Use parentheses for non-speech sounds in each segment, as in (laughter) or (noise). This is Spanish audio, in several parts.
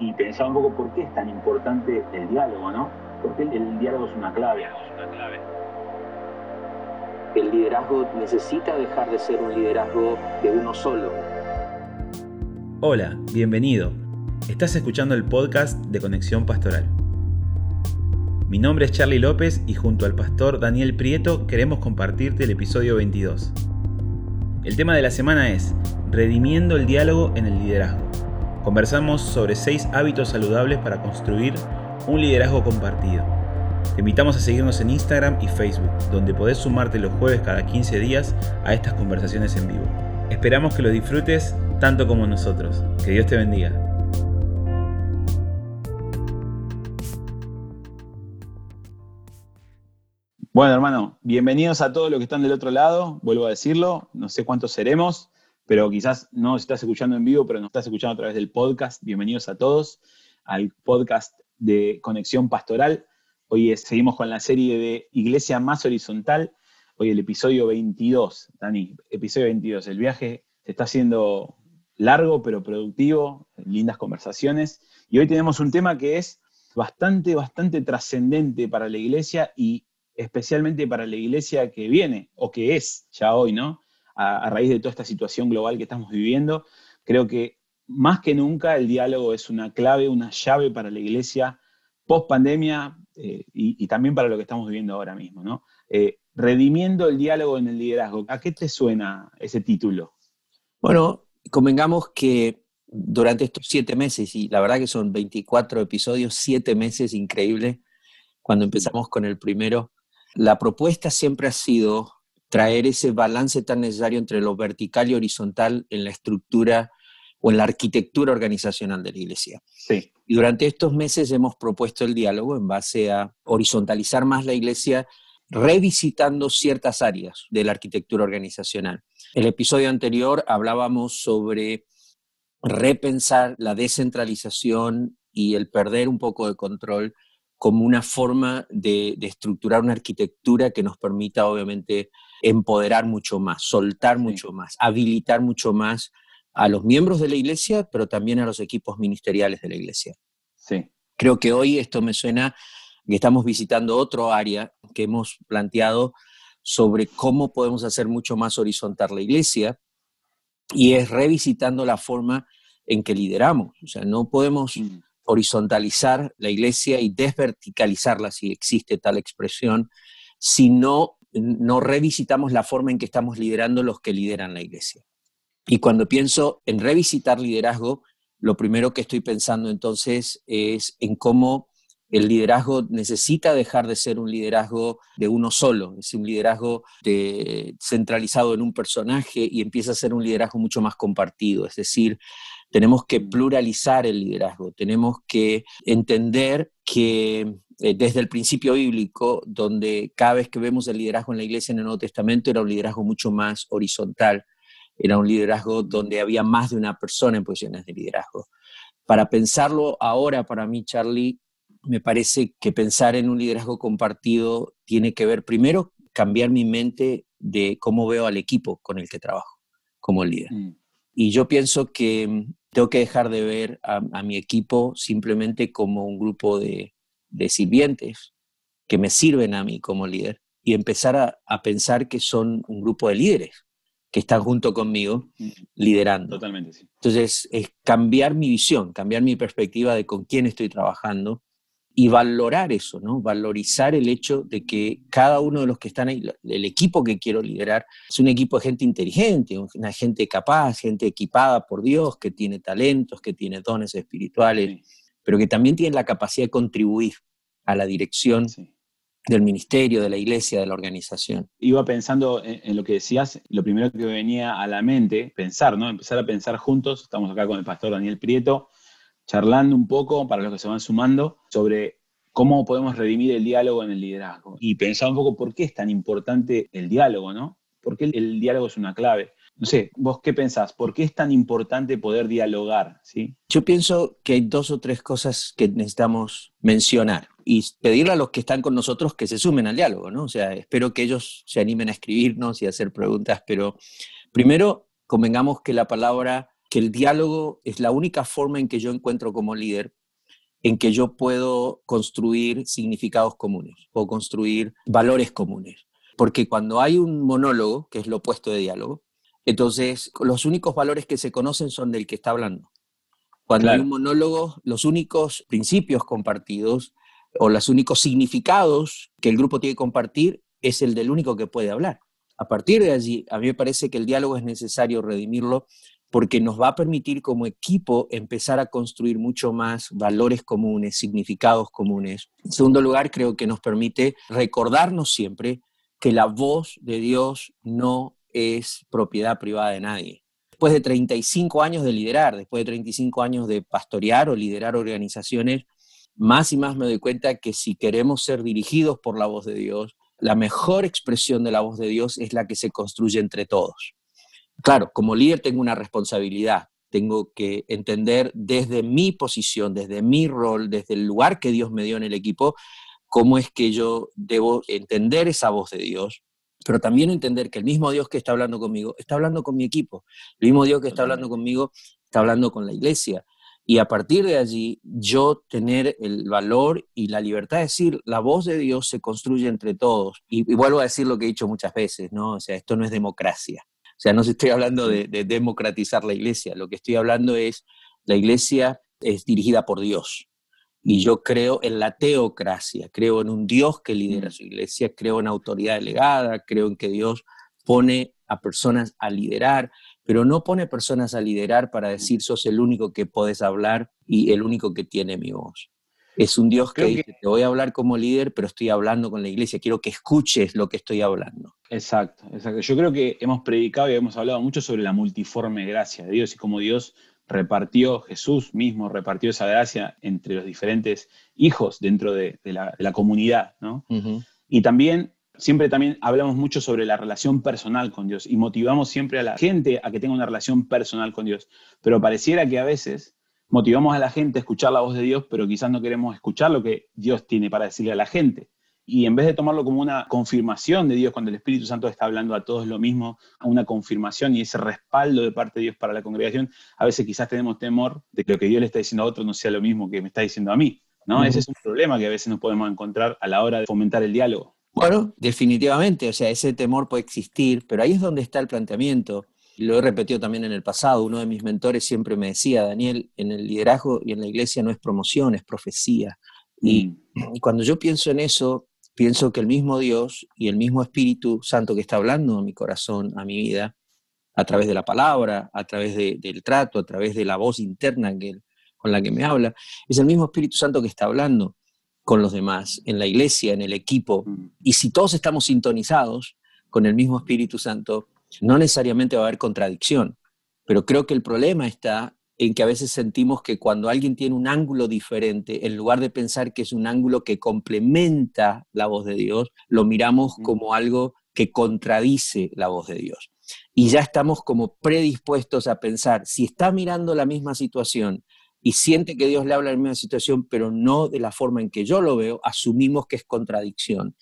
y pensaba un poco por qué es tan importante el diálogo, ¿no? Porque el, el diálogo es una clave. El liderazgo necesita dejar de ser un liderazgo de uno solo. Hola, bienvenido. Estás escuchando el podcast de Conexión Pastoral. Mi nombre es Charlie López y junto al pastor Daniel Prieto queremos compartirte el episodio 22. El tema de la semana es Redimiendo el diálogo en el liderazgo. Conversamos sobre 6 hábitos saludables para construir un liderazgo compartido. Te invitamos a seguirnos en Instagram y Facebook, donde podés sumarte los jueves cada 15 días a estas conversaciones en vivo. Esperamos que lo disfrutes tanto como nosotros. Que Dios te bendiga. Bueno, hermano, bienvenidos a todos los que están del otro lado. Vuelvo a decirlo, no sé cuántos seremos, pero quizás no estás escuchando en vivo, pero nos estás escuchando a través del podcast. Bienvenidos a todos al podcast de Conexión Pastoral. Hoy seguimos con la serie de Iglesia Más Horizontal. Hoy el episodio 22, Dani, episodio 22. El viaje se está haciendo largo, pero productivo, lindas conversaciones. Y hoy tenemos un tema que es bastante, bastante trascendente para la iglesia y especialmente para la iglesia que viene, o que es ya hoy, ¿no? A, raíz de toda esta situación global que estamos viviendo, creo que más que nunca el diálogo es una clave, una llave para la iglesia post pandemia eh, y, también para lo que estamos viviendo ahora mismo, ¿no? Eh, redimiendo el diálogo en el liderazgo. ¿A qué te suena ese título? Bueno, convengamos que durante estos siete meses, y la verdad que son 24 episodios, siete meses increíbles, cuando empezamos con el primero, la propuesta siempre ha sido traer ese balance tan necesario entre lo vertical y horizontal en la estructura o en la arquitectura organizacional de la iglesia. Sí. Y durante estos meses hemos propuesto el diálogo en base a horizontalizar más la iglesia, revisitando ciertas áreas de la arquitectura organizacional. El episodio anterior hablábamos sobre repensar la descentralización y el perder un poco de control como una forma de, estructurar una arquitectura que nos permita, obviamente, empoderar mucho más, soltar mucho más, habilitar mucho más a los miembros de la iglesia, pero también a los equipos ministeriales de la iglesia. Sí. Creo que hoy esto me suena que estamos visitando otro área que hemos planteado sobre cómo podemos hacer mucho más horizontal la iglesia y es revisitando la forma en que lideramos. O sea, no podemos mm horizontalizar la iglesia y desverticalizarla, si existe tal expresión, si no, revisitamos la forma en que estamos liderando los que lideran la iglesia. Y cuando pienso en revisitar liderazgo, lo primero que estoy pensando entonces es en cómo el liderazgo necesita dejar de ser un liderazgo de uno solo, es un liderazgo centralizado en un personaje y empieza a ser un liderazgo mucho más compartido, es decir, tenemos que pluralizar el liderazgo, tenemos que entender que eh, desde el principio bíblico, donde cada vez que vemos el liderazgo en la iglesia en el Nuevo Testamento era un liderazgo mucho más horizontal, era un liderazgo donde había más de una persona en posiciones de liderazgo. Para pensarlo ahora, para mí, Charlie, me parece que pensar en un liderazgo compartido tiene que ver primero cambiar mi mente de cómo veo al equipo con el que trabajo como líder. Mm. Y yo pienso que mm, tengo que dejar de ver a, mi equipo simplemente como un grupo de, sirvientes que me sirven a mí como líder y empezar a, pensar que son un grupo de líderes que están junto conmigo liderando. Totalmente, sí. Entonces, es cambiar mi visión, cambiar mi perspectiva de con quién estoy trabajando y valorar eso, ¿no? Valorizar el hecho de que cada uno de los que están ahí, el equipo que quiero liderar, es un equipo de gente inteligente, una gente capaz, gente equipada por Dios, que tiene talentos, que tiene dones espirituales, pero que también tiene la capacidad de contribuir a la dirección del ministerio, de la iglesia, de la organización. Iba pensando en, en, lo que decías, lo primero que venía a la mente, pensar, ¿no? Empezar a pensar juntos, estamos acá con el pastor Daniel Prieto, charlando un poco, para los que se van sumando, sobre cómo podemos redimir el diálogo en el liderazgo. Y pensar un poco por qué es tan importante el diálogo, ¿no? ¿Por qué el, diálogo es una clave? No sé, vos qué pensás, ¿por qué es tan importante poder dialogar? ¿sí? Yo pienso que hay dos o tres cosas que necesitamos mencionar y pedirle a los que están con nosotros que se sumen al diálogo, ¿no? O sea, espero que ellos se animen a escribirnos y a hacer preguntas, pero primero convengamos que la palabra que el diálogo es la única forma en que yo encuentro como líder en que yo puedo construir significados comunes o construir valores comunes. Porque cuando hay un monólogo, que es lo opuesto de diálogo, entonces los únicos valores que se conocen son del que está hablando. Cuando hay un monólogo, los únicos principios compartidos o los únicos significados que el grupo tiene que compartir es el del único que puede hablar. A partir de allí, a mí me parece que el diálogo es necesario redimirlo porque nos va a permitir como equipo empezar a construir mucho más valores comunes, significados comunes. En segundo lugar, creo que nos permite recordarnos siempre que la voz de Dios no es propiedad privada de nadie. Después de 35 años de liderar, después de 35 años de pastorear o liderar organizaciones, más y más me doy cuenta que si queremos ser dirigidos por la voz de Dios, la mejor expresión de la voz de Dios es la que se construye entre todos. Claro, como líder tengo una responsabilidad, tengo que entender desde mi posición, desde mi rol, desde el lugar que Dios me dio en el equipo, cómo es que yo debo entender esa voz de Dios, pero también entender que el mismo Dios que está hablando conmigo está hablando con mi equipo, el mismo Dios que está hablando conmigo está hablando con la iglesia. Y a partir de allí, yo tener el valor y la libertad de decir, la voz de Dios se construye entre todos. Y, vuelvo a decir lo que he dicho muchas veces, ¿no? O sea, esto no es democracia. O sea, no estoy hablando de, de democratizar la iglesia, lo que estoy hablando es, la iglesia es dirigida por Dios. Y yo creo en la teocracia, creo en un Dios que lidera mm. su iglesia, creo en autoridad delegada, creo en que Dios pone a personas a liderar, pero no pone personas a liderar para decir sos el único que puedes hablar y el único que tiene mi voz. Es un Dios que, dice, te voy a hablar como líder, pero estoy hablando con la iglesia, quiero que escuches lo que estoy hablando. Exacto, exacto. Yo creo que hemos predicado y hemos hablado mucho sobre la multiforme gracia de Dios y cómo Dios repartió, Jesús mismo repartió esa gracia entre los diferentes hijos dentro de, la, comunidad, ¿no? Y también siempre también hablamos mucho sobre la relación personal con Dios y motivamos siempre a la gente a que tenga una relación personal con Dios. Pero pareciera que a veces motivamos a la gente a escuchar la voz de Dios, pero quizás no queremos escuchar lo que Dios tiene para decirle a la gente. Y en vez de tomarlo como una confirmación de Dios, cuando el Espíritu Santo está hablando a todos lo mismo, a una confirmación y ese respaldo de parte de Dios para la congregación, a veces quizás tenemos temor de que lo que Dios le está diciendo a otro no sea lo mismo que me está diciendo a mí. ¿no? Ese es un problema que a veces nos podemos encontrar a la hora de fomentar el diálogo. Bueno, definitivamente, o sea, ese temor puede existir, pero ahí es donde está el planteamiento. Lo he repetido también en el pasado, uno de mis mentores siempre me decía, Daniel, en el liderazgo y en la iglesia no es promoción, es profecía. Y, mm. y cuando yo pienso en eso, pienso que el mismo Dios y el mismo Espíritu Santo que está hablando a mi corazón, a mi vida, a través de la palabra, a través del trato, a través de la voz interna que, con la que me habla, es el mismo Espíritu Santo que está hablando con los demás, en la iglesia, en el equipo. Mm. Y si todos estamos sintonizados con el mismo Espíritu Santo, no necesariamente va a haber contradicción. Pero creo que el problema está en que a veces sentimos que cuando alguien tiene un ángulo diferente, en lugar de pensar que es un ángulo que complementa la voz de Dios, lo miramos como algo que contradice la voz de Dios. Y ya estamos como predispuestos a pensar, si está mirando la misma situación y siente que Dios le habla en la misma situación, pero no de la forma en que yo lo veo, asumimos que es contradicción.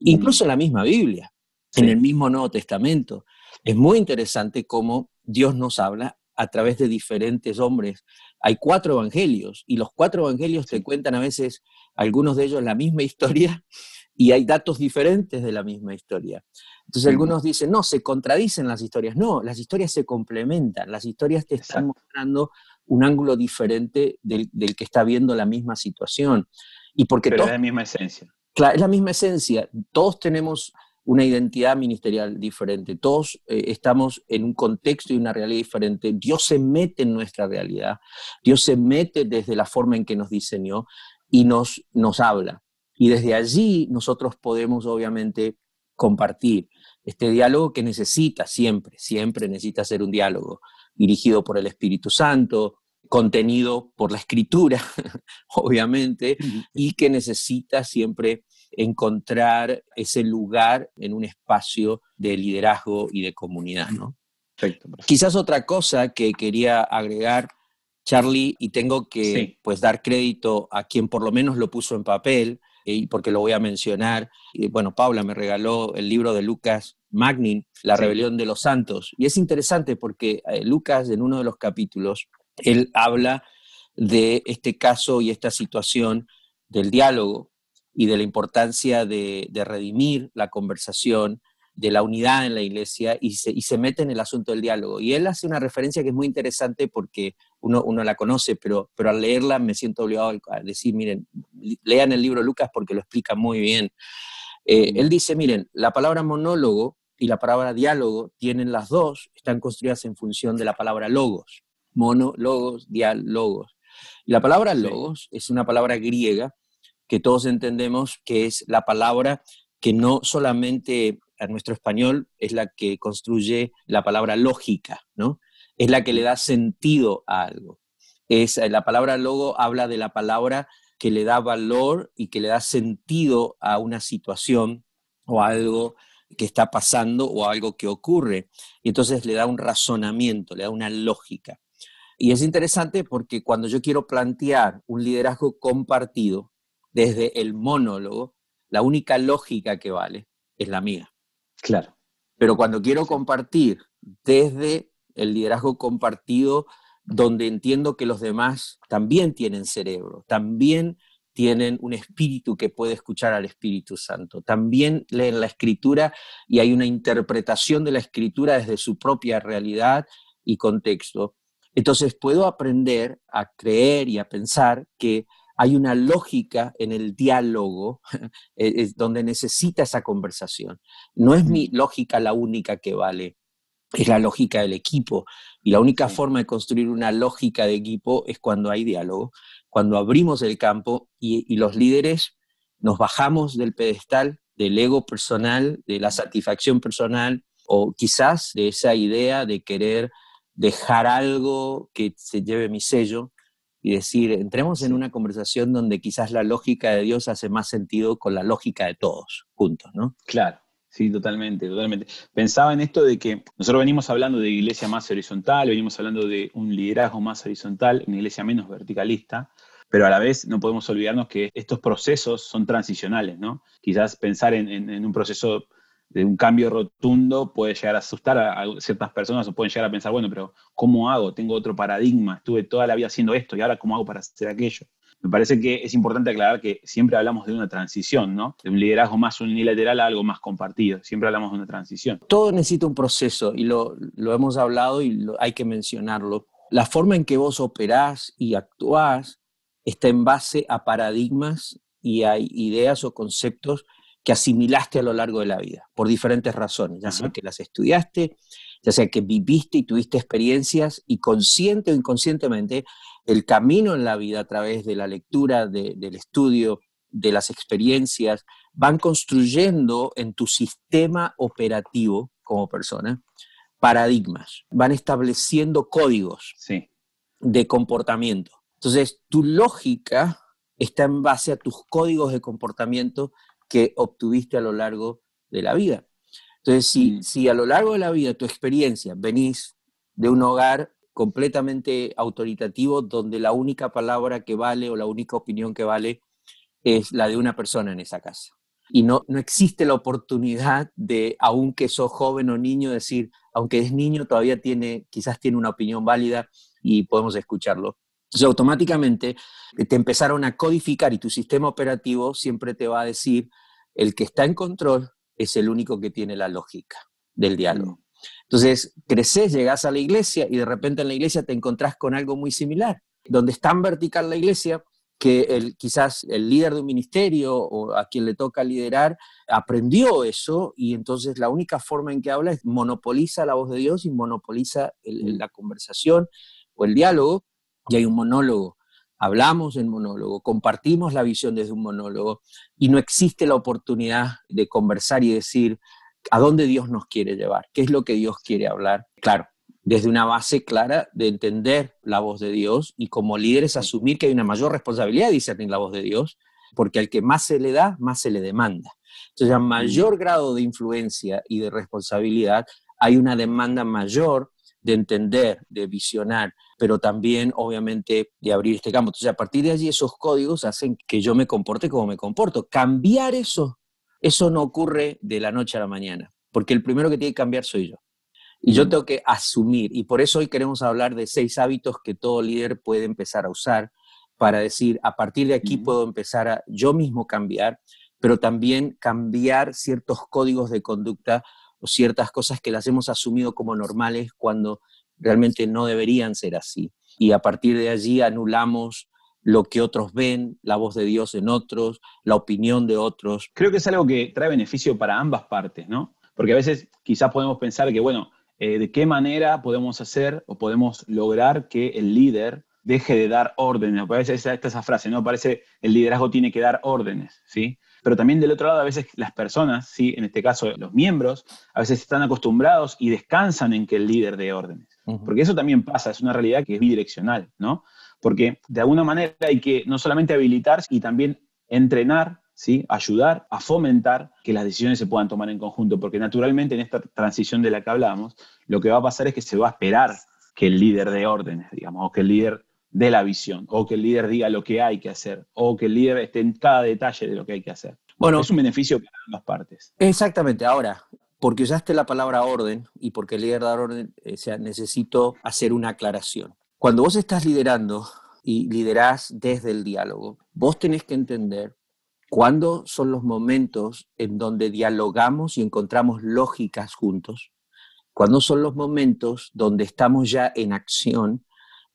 Incluso en la misma Biblia, en el mismo Nuevo Testamento, es muy interesante cómo Dios nos habla a través de diferentes hombres. Hay cuatro evangelios y los cuatro evangelios te cuentan a veces, algunos de ellos, la misma (laughs) historia y hay datos diferentes de la misma historia. Entonces algunos dicen, no, se contradicen las historias. No, las historias se complementan, las historias te están mostrando un ángulo diferente del, que está viendo la misma situación. Y porque Pero es la misma esencia. Claro, es la misma esencia. Todos tenemos una identidad ministerial diferente, todos eh, estamos en un contexto y una realidad diferente. Dios se mete en nuestra realidad, Dios se mete desde la forma en que nos diseñó y nos, nos habla. Y desde allí nosotros podemos obviamente compartir este diálogo que necesita siempre, siempre necesita ser un diálogo dirigido por el Espíritu Santo, contenido por la escritura, (laughs) obviamente, y que necesita siempre encontrar ese lugar en un espacio de liderazgo y de comunidad, ¿no? Quizás otra cosa que quería agregar, Charlie, y tengo que pues dar crédito a quien por lo menos lo puso en papel, y porque lo voy a mencionar. Bueno, Paula me regaló el libro de Lucas Magnin, La rebelión de los santos. Y es interesante porque eh, Lucas, en uno de los capítulos, él habla de este caso y esta situación del diálogo y de la importancia de, redimir la conversación, de la unidad en la iglesia y se, y se, mete en el asunto del diálogo. Y él hace una referencia que es muy interesante porque uno, uno la conoce, pero, pero al leerla me siento obligado a decir, miren, lean el libro Lucas porque lo explica muy bien. Eh, él dice, miren, la palabra monólogo y la palabra diálogo tienen las dos, están construidas en función de la palabra logos. Mono, logos, diálogos. Y la palabra logos es una palabra griega que todos entendemos que es la palabra que no solamente a nuestro español es la que construye la palabra lógica, ¿no? Es la que le da sentido a algo. Es, la palabra logo habla de la palabra que le da valor y que le da sentido a una situación o algo que está pasando o algo que ocurre. Y entonces le da un razonamiento, le da una lógica. Y es interesante porque cuando yo quiero plantear un liderazgo compartido desde el monólogo, la única lógica que vale es la mía. Claro. Pero cuando quiero compartir desde el liderazgo compartido donde entiendo que los demás también tienen cerebro, también tienen un espíritu que puede escuchar al Espíritu Santo, también leen la escritura y hay una interpretación de la escritura desde su propia realidad y contexto. Entonces puedo aprender a creer y a pensar que hay una lógica en el diálogo (laughs) es donde necesita esa conversación. No es mi lógica la única que vale, es la lógica del equipo. Y la única forma de construir una lógica de equipo es cuando hay diálogo, cuando abrimos el campo y, los líderes nos bajamos del pedestal, del ego personal, de la satisfacción personal, o quizás de esa idea de querer dejar algo que se lleve mi sello y decir, entremos en una conversación donde quizás la lógica de Dios hace más sentido con la lógica de todos juntos, ¿no? Claro. Sí, totalmente, totalmente. Pensaba en esto de que nosotros venimos hablando de iglesia más horizontal, venimos hablando de un liderazgo más horizontal, una iglesia menos verticalista, pero a la vez no podemos olvidarnos que estos procesos son transicionales, ¿no? Quizás pensar en, un proceso de un cambio rotundo puede llegar a asustar a, ciertas personas o pueden llegar a pensar, bueno, pero ¿cómo hago? Tengo otro paradigma, estuve toda la vida haciendo esto y ahora ¿cómo hago para hacer aquello? Me parece que es importante aclarar que siempre hablamos de una transición, ¿no? De un liderazgo más unilateral a algo más compartido. Siempre hablamos de una transición. Todo necesita un proceso y lo, hemos hablado y hay que mencionarlo. La forma en que vos operás y actuás está en base a paradigmas y hay ideas o conceptos que asimilaste a lo largo de la vida, por diferentes razones, ya sea que las estudiaste, ya sea que viviste y tuviste experiencias y consciente o inconscientemente el camino en la vida a través de la lectura, del estudio, de las experiencias, van construyendo en tu sistema operativo como persona paradigmas, van estableciendo códigos de comportamiento. Entonces, tu lógica está en base a tus códigos de comportamiento que obtuviste a lo largo de la vida. Entonces, si, mm. si a lo largo de la vida tu experiencia venís de un hogar completamente autoritativo donde la única palabra que vale o la única opinión que vale es la de una persona en esa casa. Y no, no existe la oportunidad de, aunque sos joven o niño, decir, aunque es niño, todavía tiene, quizás tiene una opinión válida y podemos escucharlo. Entonces, automáticamente te empezaron a codificar y tu sistema operativo siempre te va a decir, el que está en control es el único que tiene la lógica del diálogo. Mm. Entonces, creces, llegas a la iglesia y de repente en la iglesia te encontrás con algo muy similar, donde es tan vertical la iglesia que el, quizás el líder de un ministerio o a quien le toca liderar aprendió eso y entonces la única forma en que habla es monopoliza la voz de Dios y monopoliza la conversación o el diálogo y hay un monólogo. Hablamos en monólogo, compartimos la visión desde un monólogo y no existe la oportunidad de conversar y decir, a dónde Dios nos quiere llevar, qué es lo que Dios quiere hablar. Claro, desde una base clara de entender la voz de Dios y como líderes asumir que hay una mayor responsabilidad de discernir la voz de Dios, porque al que más se le da, más se le demanda. Entonces, a mayor grado de influencia y de responsabilidad, hay una demanda mayor de entender, de visionar, pero también, obviamente, de abrir este campo. Entonces, a partir de allí, esos códigos hacen que yo me comporte como me comporto. Cambiar eso eso no ocurre de la noche a la mañana. porque el primero que tiene que cambiar soy yo. Y yo tengo que asumir, y por eso hoy queremos hablar de seis hábitos que todo líder puede empezar a usar para decir, a partir de aquí puedo empezar a yo mismo cambiar, pero también cambiar ciertos códigos de conducta o ciertas cosas que las hemos asumido como normales cuando realmente no deberían ser así. Y a partir de allí anulamos lo que otros ven, la voz de Dios en otros, la opinión de otros. Creo que es algo que trae beneficio para ambas partes, ¿no? Porque a veces quizás podemos pensar que, bueno, eh, ¿de qué manera podemos hacer o podemos lograr que el líder deje de dar órdenes? A veces esta esa frase, ¿no? Parece el liderazgo tiene que dar órdenes, ¿sí? Pero también del otro lado, a veces las personas, ¿sí? en este caso los miembros, a veces están acostumbrados y descansan en que el líder dé órdenes. Porque eso también pasa, es una realidad que es bidireccional, ¿no? Porque de alguna manera hay que no solamente habilitar y también entrenar, ¿sí? ayudar a fomentar que las decisiones se puedan tomar en conjunto, porque naturalmente en esta transición de la que hablamos, lo que va a pasar es que se va a esperar que el líder dé órdenes, digamos, o que el líder dé la visión, o que el líder diga lo que hay que hacer, o que el líder esté en cada detalle de lo que hay que hacer. Bueno, es un beneficio para ambas partes. Exactamente. Ahora, porque usaste la palabra orden y porque el líder da orden, o sea, necesito hacer una aclaración. Cuando vos estás liderando y liderás desde el diálogo, vos tenés que entender cuándo son los momentos en donde dialogamos y encontramos lógicas juntos, cuándo son los momentos donde estamos ya en acción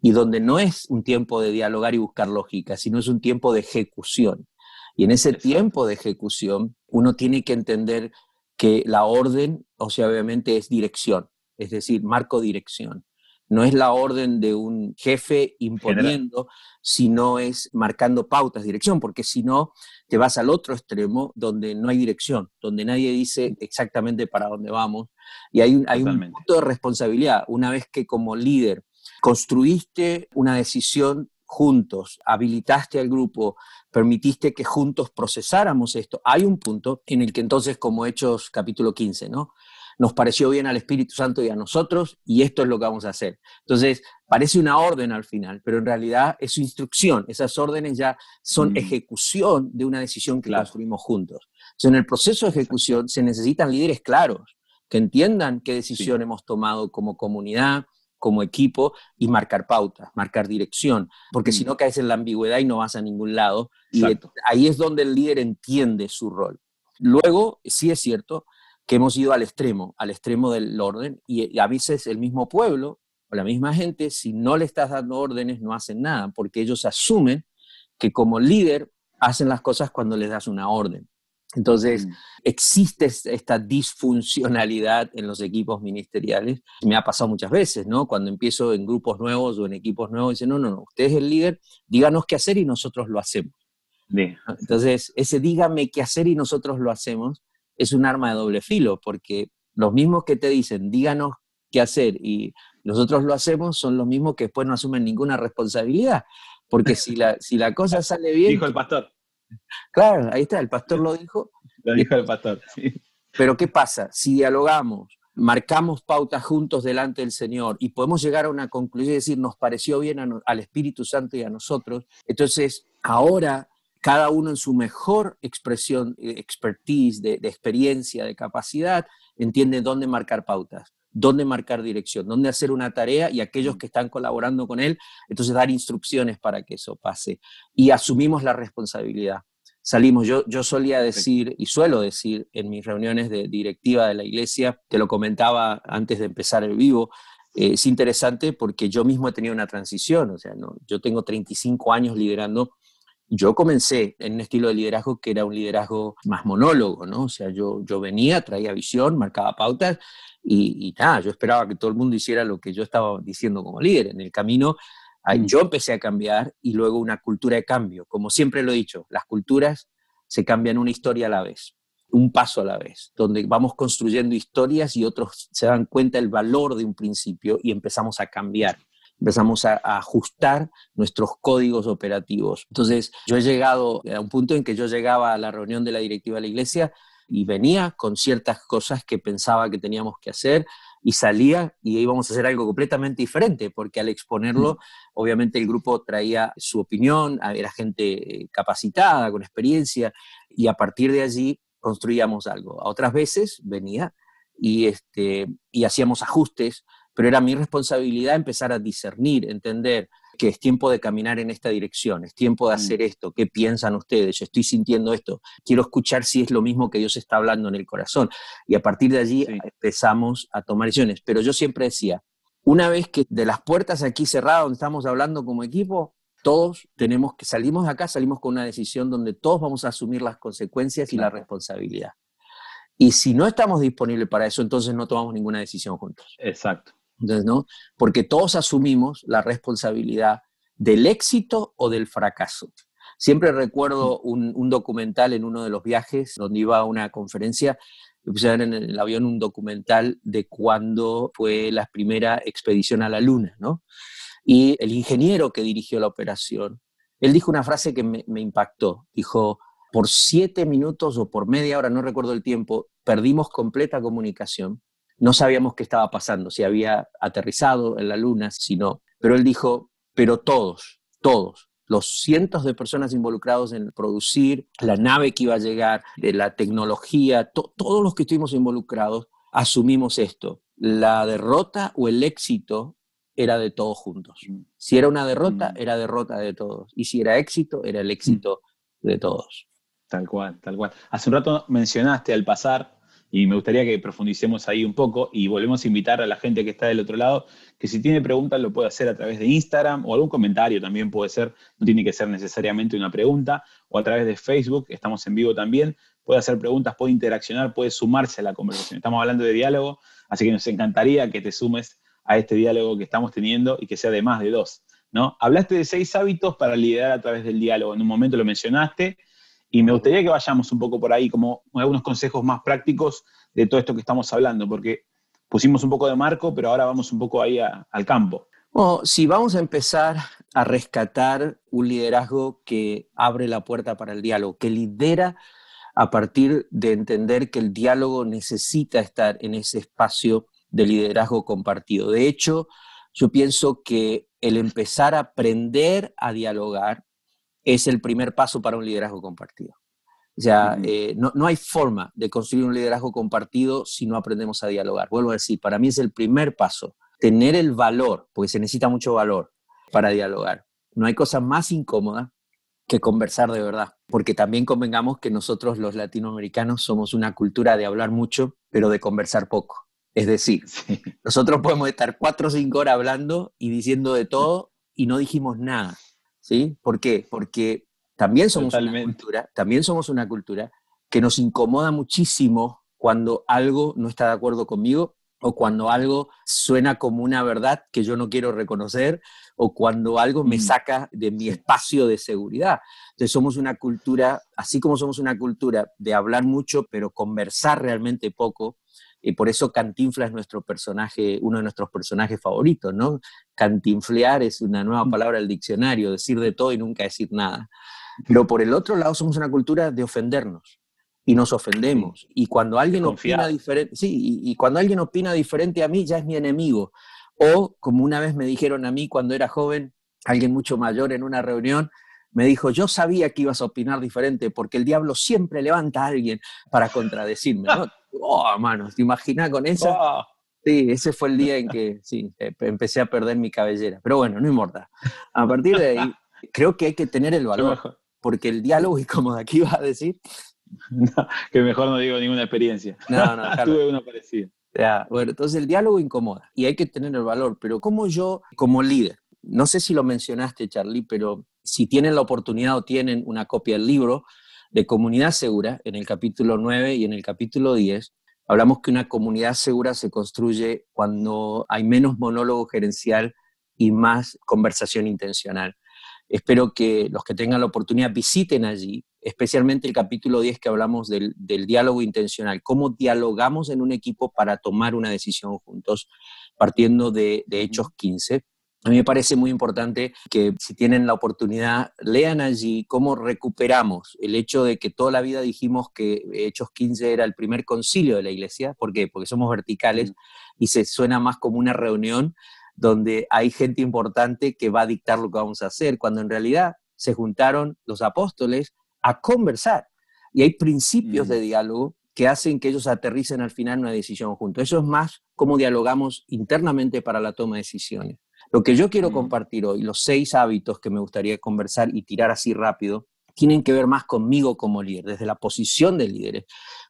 y donde no es un tiempo de dialogar y buscar lógica, sino es un tiempo de ejecución. Y en ese tiempo de ejecución, uno tiene que entender que la orden, o sea, obviamente es dirección, es decir, marco dirección. No es la orden de un jefe imponiendo, sino es marcando pautas, dirección, porque si no, te vas al otro extremo donde no hay dirección, donde nadie dice exactamente para dónde vamos. Y hay, hay un punto de responsabilidad. Una vez que como líder construiste una decisión juntos, habilitaste al grupo, permitiste que juntos procesáramos esto, hay un punto en el que entonces, como Hechos capítulo 15, ¿no? Nos pareció bien al Espíritu Santo y a nosotros y esto es lo que vamos a hacer. Entonces, parece una orden al final, pero en realidad es instrucción. Esas órdenes ya son mm. ejecución de una decisión que construimos juntos. Entonces, en el proceso de ejecución se necesitan líderes claros, que entiendan qué decisión hemos tomado como comunidad, como equipo y marcar pautas, marcar dirección, porque si mm. no caes en la ambigüedad y no vas a ningún lado. Y ahí es donde el líder entiende su rol. Luego, sí es cierto que hemos ido al extremo, al extremo del orden, y a veces el mismo pueblo o la misma gente, si no le estás dando órdenes, no hacen nada, porque ellos asumen que como líder hacen las cosas cuando les das una orden. Entonces, mm. existe esta disfuncionalidad en los equipos ministeriales. Me ha pasado muchas veces, ¿no? Cuando empiezo en grupos nuevos o en equipos nuevos, dicen, no, no, no, usted es el líder, díganos qué hacer y nosotros lo hacemos. Entonces, ese dígame qué hacer y nosotros lo hacemos es un arma de doble filo, porque los mismos que te dicen, díganos qué hacer y nosotros lo hacemos, son los mismos que después no asumen ninguna responsabilidad. Porque si la, si la cosa sale bien... Dijo el pastor. Claro, ahí está, el pastor lo dijo. Lo dijo el pastor, Pero ¿qué pasa? Si dialogamos, marcamos pautas juntos delante del Señor y podemos llegar a una conclusión y decir, nos pareció bien al Espíritu Santo y a nosotros, entonces ahora cada uno en su mejor expresión, eh, expertise, de, de experiencia, de capacidad, entiende dónde marcar pautas dónde marcar dirección, dónde hacer una tarea y aquellos mm. que están colaborando con él, entonces dar instrucciones para que eso pase. Y asumimos la responsabilidad. Salimos, yo, yo solía decir y suelo decir en mis reuniones de directiva de la iglesia, te lo comentaba antes de empezar el vivo, eh, es interesante porque yo mismo he tenido una transición, o sea, no, yo tengo 35 años liderando yo comencé en un estilo de liderazgo que era un liderazgo más monólogo, ¿no? O sea, yo, yo venía, traía visión, marcaba pautas y, nada, yo esperaba que todo el mundo hiciera lo que yo estaba diciendo como líder. En el camino mm. yo empecé a cambiar y luego una cultura de cambio. Como siempre lo he dicho, las culturas se cambian una historia a la vez, un paso a la vez, donde vamos construyendo historias y otros se dan cuenta del valor de un principio y empezamos a cambiar empezamos a, ajustar nuestros códigos operativos. Entonces, yo he llegado a un punto en que yo llegaba a la reunión de la directiva de la iglesia y venía con ciertas cosas que pensaba que teníamos que hacer y salía y íbamos a hacer algo completamente diferente, porque al exponerlo, mm. obviamente el grupo traía su opinión, era gente eh, capacitada, con experiencia, y a partir de allí construíamos algo. A otras veces venía y, este, y hacíamos ajustes, pero era mi responsabilidad empezar a discernir, entender que es tiempo de caminar en esta dirección, es tiempo de mm. hacer esto, ¿qué piensan ustedes? Yo estoy sintiendo esto, quiero escuchar si es lo mismo que Dios está hablando en el corazón. Y a partir de allí empezamos a tomar decisiones. Pero yo siempre decía, una vez que de las puertas aquí cerradas donde estamos hablando como equipo, todos tenemos que salimos de acá, salimos con una decisión donde todos vamos a asumir las consecuencias y la responsabilidad. Y si no estamos disponibles para eso, entonces no tomamos ninguna decisión juntos. Exacto. Entonces, ¿no? Porque todos asumimos la responsabilidad del éxito o del fracaso. Siempre recuerdo un, documental en uno de los viajes donde iba a una conferencia, y puse en el avión un documental de cuando fue la primera expedición a la Luna, ¿no? Y el ingeniero que dirigió la operación, él dijo una frase que me, me impactó. Dijo, por siete minutos o por media hora, no recuerdo el tiempo, perdimos completa comunicación no sabíamos qué estaba pasando, si había aterrizado en la luna, si no. Pero él dijo, pero todos, todos, los cientos de personas involucrados en producir la nave que iba a llegar, de la tecnología, todos los que estuvimos involucrados, asumimos esto. La derrota o el éxito era de todos juntos. Mm. Si era una derrota, mm. era derrota de todos. Y si era éxito, era el éxito de todos. Tal cual, tal cual. Hace un rato mencionaste al pasar y me gustaría que profundicemos ahí un poco y volvemos a invitar a la gente que está del otro lado que si tiene preguntas lo puede hacer a través de Instagram o algún comentario también puede ser, no tiene que ser necesariamente una pregunta, o a través de Facebook, estamos en vivo también, puede hacer preguntas, puede interaccionar, puede sumarse a la conversación. Estamos hablando de diálogo, así que nos encantaría que te sumes a este diálogo que estamos teniendo y que sea de más de dos. ¿no? Hablaste de seis hábitos para liderar a través del diálogo, en un momento lo mencionaste, y me gustaría que vayamos un poco por ahí, como algunos consejos más prácticos de todo esto que estamos hablando, porque pusimos un poco de marco, pero ahora vamos un poco ahí al campo. Bueno, si vamos a empezar a rescatar un liderazgo que abre la puerta para el diálogo, que lidera a partir de entender que el diálogo necesita estar en ese espacio de liderazgo compartido. De hecho, yo pienso que el empezar a aprender a dialogar es el primer paso para un liderazgo compartido. O sea, eh, no, no, hay forma de construir un liderazgo compartido si no aprendemos a dialogar. Vuelvo a decir, para mí es el primer paso, tener el valor, porque se necesita mucho valor para dialogar. No hay cosa más incómoda que conversar de verdad, porque también convengamos que nosotros los latinoamericanos somos una cultura de hablar mucho, pero de conversar poco. Es decir, (laughs) nosotros podemos estar cuatro o cinco horas hablando y diciendo de todo y no dijimos nada. ¿Sí? ¿Por qué? Porque también somos una cultura, también somos una cultura que nos incomoda muchísimo cuando algo no está de acuerdo conmigo o cuando algo suena como una verdad que yo no quiero reconocer o cuando algo me mm. saca de mi espacio de seguridad. Entonces somos una cultura, así como somos una cultura de hablar mucho pero conversar realmente poco, y por eso Cantinfla es nuestro personaje, uno de nuestros personajes favoritos, ¿no? Cantinflear es una nueva mm. palabra del diccionario, decir de todo y nunca decir nada. Pero por el otro lado somos una cultura de ofendernos y nos ofendemos. Y cuando alguien opina diferente, sí, y, cuando alguien opina diferente a mí ya es mi enemigo. O como una vez me dijeron a mí cuando era joven, alguien mucho mayor en una reunión, me dijo, yo sabía que ibas a opinar diferente porque el diablo siempre levanta a alguien para contradecirme. ¿no? Oh, mano, ¿te imaginas con eso? Sí, ese fue el día en que (laughs) sí, eh, empecé a perder mi cabellera. Pero bueno, no importa. A partir de ahí, (laughs) creo que hay que tener el valor, porque el diálogo, y como de aquí vas a decir... (laughs) que mejor no digo ninguna experiencia. No, no, Tuve una parecida. bueno, entonces el diálogo incomoda y hay que tener el valor, pero como yo, como líder, no sé si lo mencionaste, Charlie, pero si tienen la oportunidad o tienen una copia del libro, de comunidad segura, en el capítulo 9 y en el capítulo 10, hablamos que una comunidad segura se construye cuando hay menos monólogo gerencial y más conversación intencional. Espero que los que tengan la oportunidad visiten allí, especialmente el capítulo 10 que hablamos del, diálogo intencional, cómo dialogamos en un equipo para tomar una decisión juntos, partiendo de, de Hechos 15. A mí me parece muy importante que si tienen la oportunidad, lean allí cómo recuperamos el hecho de que toda la vida dijimos que Hechos 15 era el primer concilio de la iglesia. ¿Por qué? Porque somos verticales y se suena más como una reunión donde hay gente importante que va a dictar lo que vamos a hacer, cuando en realidad se juntaron los apóstoles a conversar. Y hay principios de diálogo que hacen que ellos aterricen al final una decisión juntos. Eso es más cómo dialogamos internamente para la toma de decisiones. Lo que yo quiero compartir hoy, los seis hábitos que me gustaría conversar y tirar así rápido, tienen que ver más conmigo como líder, desde la posición de líderes.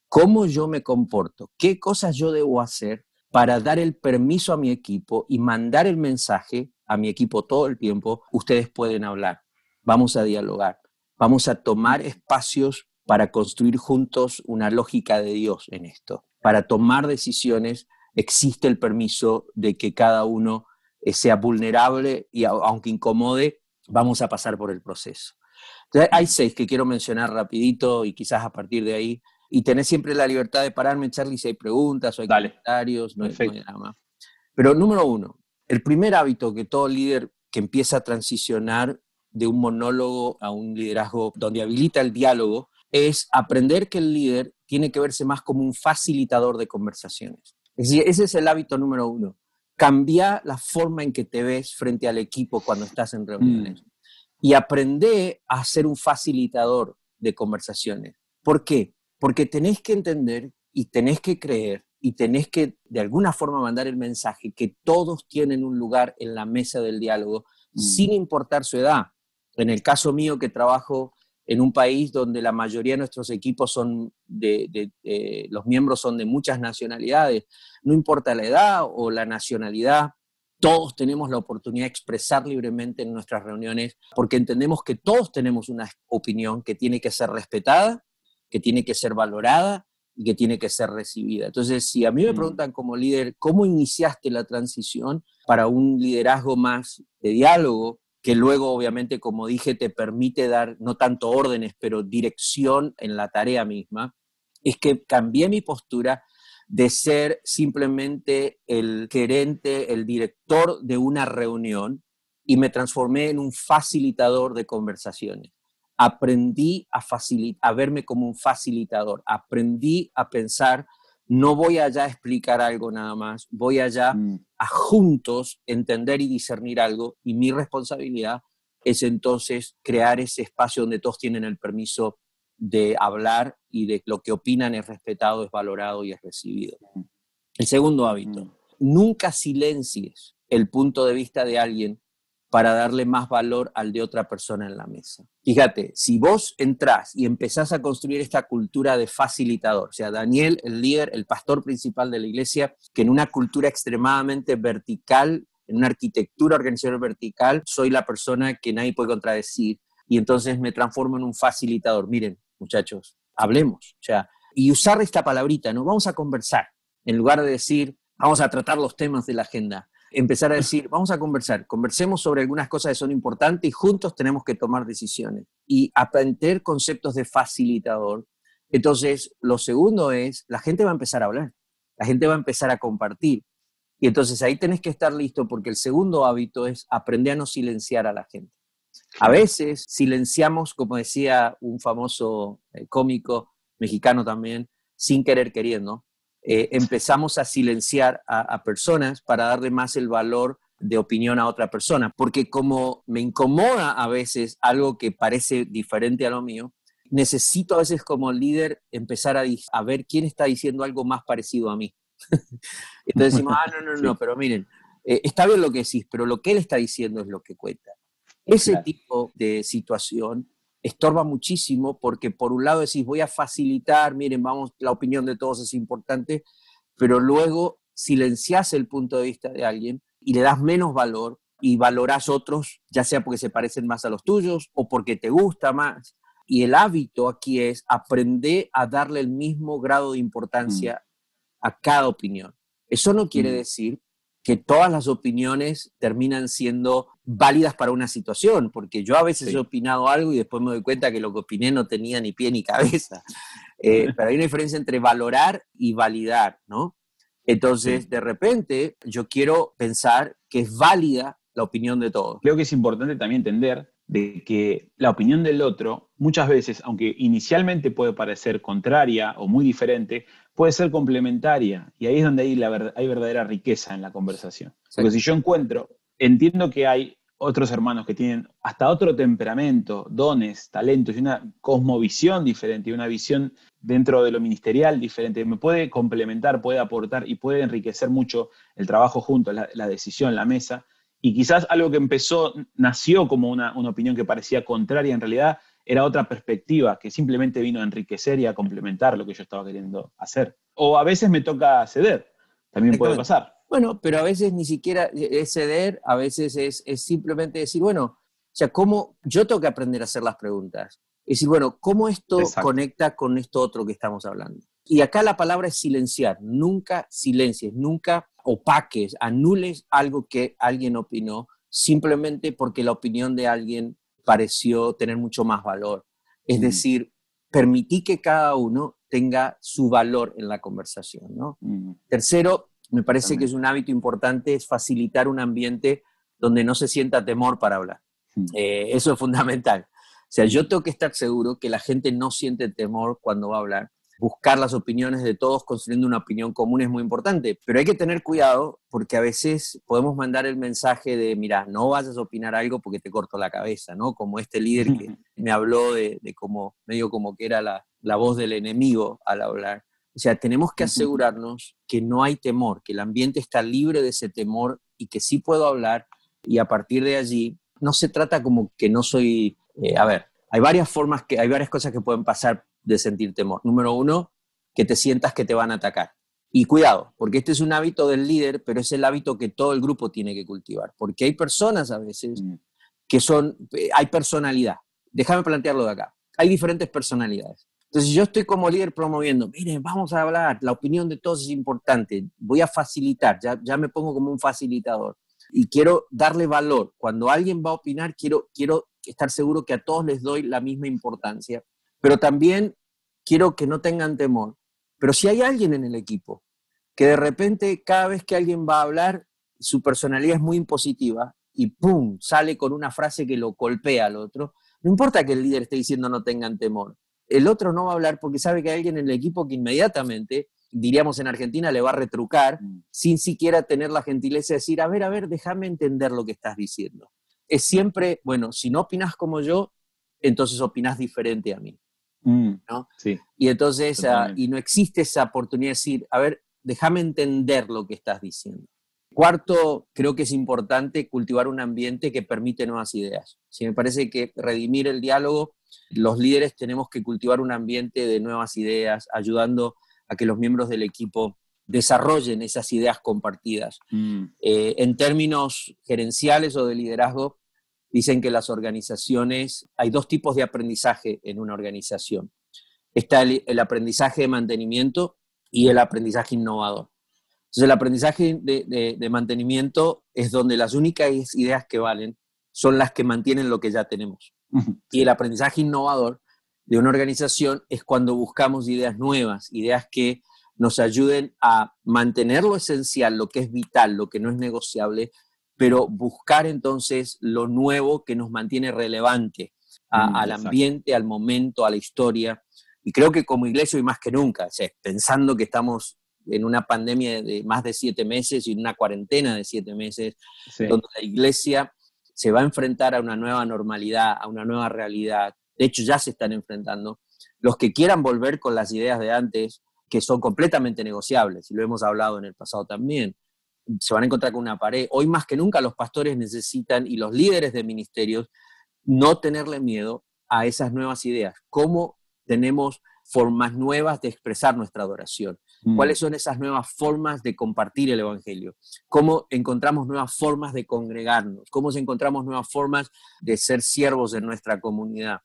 Cómo yo me comporto, qué cosas yo debo hacer para dar el permiso a mi equipo y mandar el mensaje a mi equipo todo el tiempo, ustedes pueden hablar, vamos a dialogar, vamos a tomar espacios para construir juntos una lógica de Dios en esto. Para tomar decisiones existe el permiso de que cada uno sea vulnerable y aunque incomode, vamos a pasar por el proceso. Entonces, hay seis que quiero mencionar rapidito y quizás a partir de ahí. Y tenés siempre la libertad de pararme, Charlie, si hay preguntas o hay comentarios, no hay, nada más. Pero número uno, el primer hábito que todo líder que empieza a transicionar de un monólogo a un liderazgo donde habilita el diálogo es aprender que el líder tiene que verse más como un facilitador de conversaciones. Es decir, ese es el hábito número uno. Cambia la forma en que te ves frente al equipo cuando estás en reuniones. Mm. Y aprende a ser un facilitador de conversaciones. ¿Por qué? Porque tenés que entender y tenés que creer y tenés que de alguna forma mandar el mensaje que todos tienen un lugar en la mesa del diálogo mm. sin importar su edad. En el caso mío que trabajo en un país donde la mayoría de nuestros equipos son de, los miembros son de muchas nacionalidades, no importa la edad o la nacionalidad, todos tenemos la oportunidad de expresar libremente en nuestras reuniones porque entendemos que todos tenemos una opinión que tiene que ser respetada, que tiene que ser valorada y que tiene que ser recibida. Entonces, si a mí me mm. preguntan como líder, ¿cómo iniciaste la transición para un liderazgo más de diálogo? Que luego obviamente, como dije, te permite dar no tanto órdenes, pero dirección en la tarea misma, es que cambié mi postura de ser simplemente el gerente, el director de una reunión y me transformé en un facilitador de conversaciones. Aprendí a, a verme como un facilitador, aprendí a pensar no voy allá a explicar algo nada más, voy allá mm. a juntos entender y discernir algo y mi responsabilidad es entonces crear ese espacio donde todos tienen el permiso de hablar y de lo que opinan es respetado, es valorado y es recibido. Mm. El segundo hábito, mm. nunca silencies el punto de vista de alguien para darle más valor al de otra persona en la mesa. Fíjate, si vos entrás y empezás a construir esta cultura de facilitador, o sea, Daniel, el líder, el pastor principal de la iglesia, que en una cultura extremadamente vertical, en una arquitectura organizacional vertical, soy la persona que nadie puede contradecir y entonces me transformo en un facilitador. Miren, muchachos, hablemos, o sea, y usar esta palabrita, ¿no? Vamos a conversar, en lugar de decir, vamos a tratar los temas de la agenda empezar a decir, vamos a conversar, conversemos sobre algunas cosas que son importantes y juntos tenemos que tomar decisiones y aprender conceptos de facilitador. Entonces, lo segundo es, la gente va a empezar a hablar, la gente va a empezar a compartir. Y entonces ahí tenés que estar listo porque el segundo hábito es aprender a no silenciar a la gente. A veces silenciamos, como decía un famoso eh, cómico mexicano también, sin querer queriendo, eh, empezamos a silenciar a, personas para darle más el valor de opinión a otra persona, porque como me incomoda a veces algo que parece diferente a lo mío, necesito a veces como líder empezar a, ver quién está diciendo algo más parecido a mí. (laughs) Entonces decimos, ah, no, no, no, pero miren, eh, está bien lo que decís, pero lo que él está diciendo es lo que cuenta. Ese tipo de situación estorba muchísimo porque por un lado decís, voy a facilitar, miren, vamos, la opinión de todos es importante, pero luego silencias el punto de vista de alguien y le das menos valor y valorás otros, ya sea porque se parecen más a los tuyos o porque te gusta más. Y el hábito aquí es aprender a darle el mismo grado de importancia mm. a cada opinión. Eso no quiere mm. decir que todas las opiniones terminan siendo válidas para una situación, porque yo a veces he opinado algo y después me doy cuenta que lo que opiné no tenía ni pie ni cabeza. (laughs) Eh, pero hay una diferencia entre valorar y validar, ¿no? Entonces, de repente, yo quiero pensar que es válida la opinión de todos. Creo que es importante también entender de que la opinión del otro muchas veces, aunque inicialmente puede parecer contraria o muy diferente, puede ser complementaria. Y ahí es donde hay, la hay verdadera riqueza en la conversación. Porque si yo encuentro, entiendo que hay otros hermanos que tienen hasta otro temperamento, dones, talentos y una cosmovisión diferente y una visión dentro de lo ministerial diferente, me puede complementar, puede aportar y puede enriquecer mucho el trabajo junto, la, la decisión, la mesa. Y quizás algo que empezó, nació como una, una opinión que parecía contraria, en realidad era otra perspectiva que simplemente vino a enriquecer y a complementar lo que yo estaba queriendo hacer. O a veces me toca ceder, también puede pasar. Bueno, pero a veces ni siquiera es ceder, a veces es, simplemente decir, bueno, o sea, ¿cómo yo tengo que aprender a hacer las preguntas? Es decir, bueno, ¿cómo esto conecta con esto otro que estamos hablando? Y acá la palabra es silenciar, nunca silencies, nunca opaques, anules algo que alguien opinó simplemente porque la opinión de alguien pareció tener mucho más valor. Es mm. decir, permití que cada uno tenga su valor en la conversación. ¿no? Mm. Tercero, me parece que es un hábito importante, es facilitar un ambiente donde no se sienta temor para hablar. Hmm. Eh, eso es fundamental. O sea, yo tengo que estar seguro que la gente no siente temor cuando va a hablar. Buscar las opiniones de todos construyendo una opinión común es muy importante, pero hay que tener cuidado porque a veces podemos mandar el mensaje de, mira, no vayas a opinar algo porque te corto la cabeza, ¿no? Como este líder que me habló de, de como, medio como que era la, la voz del enemigo al hablar. O sea, tenemos que asegurarnos que no hay temor, que el ambiente está libre de ese temor y que sí puedo hablar y a partir de allí no se trata como que no soy, eh, a ver, hay varias formas que, hay varias cosas que pueden pasar de sentir temor. Número uno, que te sientas que te van a atacar. Y cuidado, porque este es un hábito del líder, pero es el hábito que todo el grupo tiene que cultivar, porque hay personas a veces mm. que son, eh, hay personalidad. Déjame plantearlo de acá. Hay diferentes personalidades. Entonces yo estoy como líder promoviendo, miren, vamos a hablar, la opinión de todos es importante, voy a facilitar, ya, ya me pongo como un facilitador y quiero darle valor. Cuando alguien va a opinar, quiero, quiero estar seguro que a todos les doy la misma importancia, pero también quiero que no tengan temor. Pero si hay alguien en el equipo que de repente cada vez que alguien va a hablar, su personalidad es muy impositiva y ¡pum! sale con una frase que lo golpea al otro, no importa que el líder esté diciendo no tengan temor, el otro no va a hablar porque sabe que hay alguien en el equipo que inmediatamente, diríamos en Argentina, le va a retrucar mm. sin siquiera tener la gentileza de decir, a ver, a ver, déjame entender lo que estás diciendo. Es siempre, bueno, si no opinas como yo, entonces opinas diferente a mí. Mm, ¿no? Sí, y entonces, ah, y no existe esa oportunidad de decir, a ver, déjame entender lo que estás diciendo. Cuarto, creo que es importante cultivar un ambiente que permite nuevas ideas. Si me parece que redimir el diálogo, los líderes tenemos que cultivar un ambiente de nuevas ideas, ayudando a que los miembros del equipo desarrollen esas ideas compartidas. Mm. Eh, en términos gerenciales o de liderazgo, dicen que las organizaciones, hay dos tipos de aprendizaje en una organización. Está el aprendizaje de mantenimiento y el aprendizaje innovador. Entonces, el aprendizaje de, mantenimiento es donde las únicas ideas que valen son las que mantienen lo que ya tenemos. Y el aprendizaje innovador de una organización es cuando buscamos ideas nuevas, ideas que nos ayuden a mantener lo esencial, lo que es vital, lo que no es negociable, pero buscar entonces lo nuevo que nos mantiene relevante mm, al ambiente, al momento, a la historia. Y creo que como iglesia, y más que nunca, pensando que estamos en una pandemia de más de siete meses y una cuarentena de siete meses, donde la iglesia se va a enfrentar a una nueva normalidad, a una nueva realidad. De hecho, ya se están enfrentando. Los que quieran volver con las ideas de antes, que son completamente negociables, y lo hemos hablado en el pasado también, se van a encontrar con una pared. Hoy más que nunca los pastores necesitan, y los líderes de ministerios, no tenerle miedo a esas nuevas ideas. ¿Cómo tenemos formas nuevas de expresar nuestra adoración? Mm. ¿Cuáles son esas nuevas formas de compartir el Evangelio? ¿Cómo encontramos nuevas formas de congregarnos? ¿Cómo encontramos nuevas formas de ser siervos en nuestra comunidad?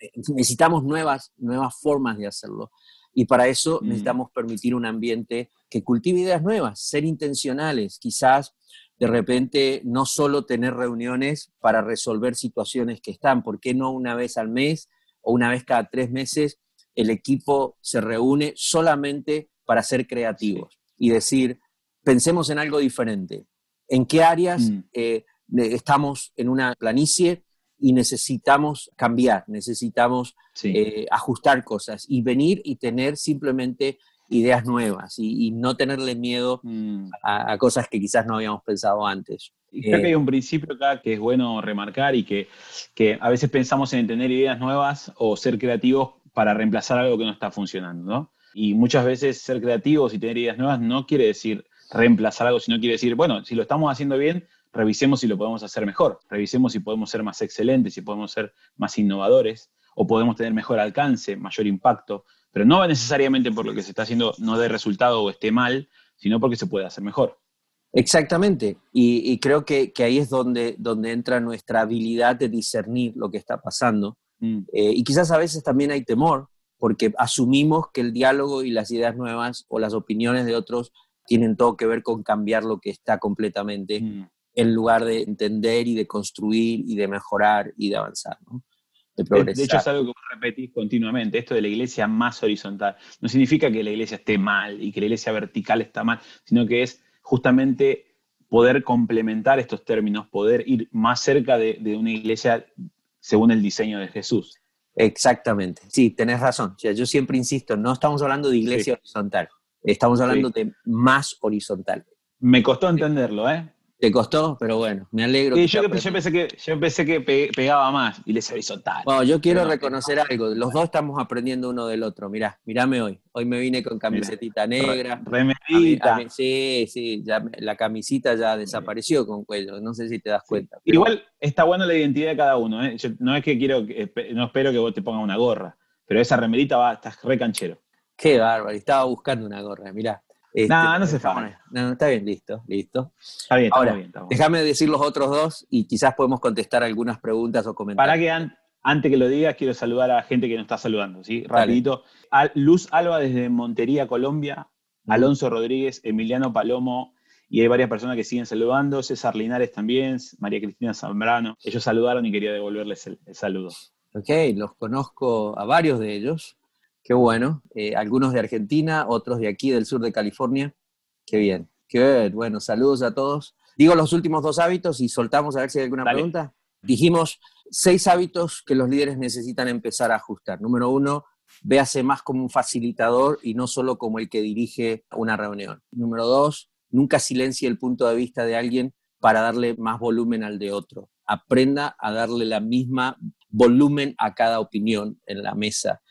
Eh, necesitamos nuevas, nuevas formas de hacerlo. Y para eso mm. necesitamos permitir un ambiente que cultive ideas nuevas, ser intencionales, quizás de repente no solo tener reuniones para resolver situaciones que están, ¿por qué no una vez al mes o una vez cada tres meses el equipo se reúne solamente para ser creativos y decir, pensemos en algo diferente. ¿En qué áreas mm. eh, estamos en una planicie y necesitamos cambiar, necesitamos eh, ajustar cosas y venir y tener simplemente ideas nuevas y, no tenerle miedo mm. a, cosas que quizás no habíamos pensado antes. Creo que hay un principio acá que es bueno remarcar y que, que a veces pensamos en tener ideas nuevas o ser creativos para reemplazar algo que no está funcionando, ¿no? Y muchas veces ser creativos y tener ideas nuevas no quiere decir reemplazar algo, sino quiere decir, bueno, si lo estamos haciendo bien, revisemos si lo podemos hacer mejor, revisemos si podemos ser más excelentes, si podemos ser más innovadores o podemos tener mejor alcance, mayor impacto, pero no necesariamente por lo que se está haciendo no dé resultado o esté mal, sino porque se puede hacer mejor. Exactamente, y, creo que, ahí es donde, donde entra nuestra habilidad de discernir lo que está pasando. Mm. Eh, y quizás a veces también hay temor, porque asumimos que el diálogo y las ideas nuevas o las opiniones de otros tienen todo que ver con cambiar lo que está completamente, mm. En lugar de entender y de construir y de mejorar y de avanzar. ¿no? De, hecho, es algo que repetís continuamente, esto de la iglesia más horizontal. No significa que la iglesia esté mal y que la iglesia vertical está mal, sino que es justamente poder complementar estos términos, poder ir más cerca de, una iglesia según el diseño de Jesús. Exactamente, sí, tenés razón. yo siempre insisto, no estamos hablando de iglesia horizontal, estamos hablando de más horizontal. Me costó entenderlo, ¿eh? Te costó, pero bueno, me alegro. yo, pensé que, yo pensé que pegaba más y les horizontal. Bueno, yo quiero reconocer algo. Los dos estamos aprendiendo uno del otro. Mirá, mirame hoy. Hoy me vine con camisetita negra. Remerita. sí, sí, ya la camisita ya desapareció con cuello. No sé si te das cuenta. Igual está buena la identidad de cada uno. ¿eh? no es que quiero, no espero que vos te pongas una gorra, pero esa remerita va, estás re canchero. Qué bárbaro, estaba buscando una gorra, mirá. Este, no, no se fa. No, está bien, listo, listo. Está bien, está Ahora, bien. déjame decir los otros dos y quizás podemos contestar algunas preguntas o comentarios. Para que antes que lo digas, quiero saludar a la gente que nos está saludando, ¿sí? Rapidito. Luz Alba desde Montería, Colombia. Alonso Rodríguez, Emiliano Palomo, y hay varias personas que siguen saludando. César Linares también, María Cristina Zambrano. Ellos saludaron y quería devolverles el saludo. Ok, los conozco a varios de ellos. Qué bueno. Eh, algunos de Argentina, otros de aquí, del sur de California. Qué bien. Qué bueno. Saludos a todos. Digo los últimos dos hábitos y soltamos a ver si hay alguna pregunta. Dijimos seis hábitos que los líderes necesitan empezar a ajustar. Número uno, véase más como un facilitador y no solo como el que dirige una reunión. Número dos, nunca silencie el punto de vista de alguien para darle más volumen al de otro. Aprenda a darle la misma volumen a cada opinión en la mesa.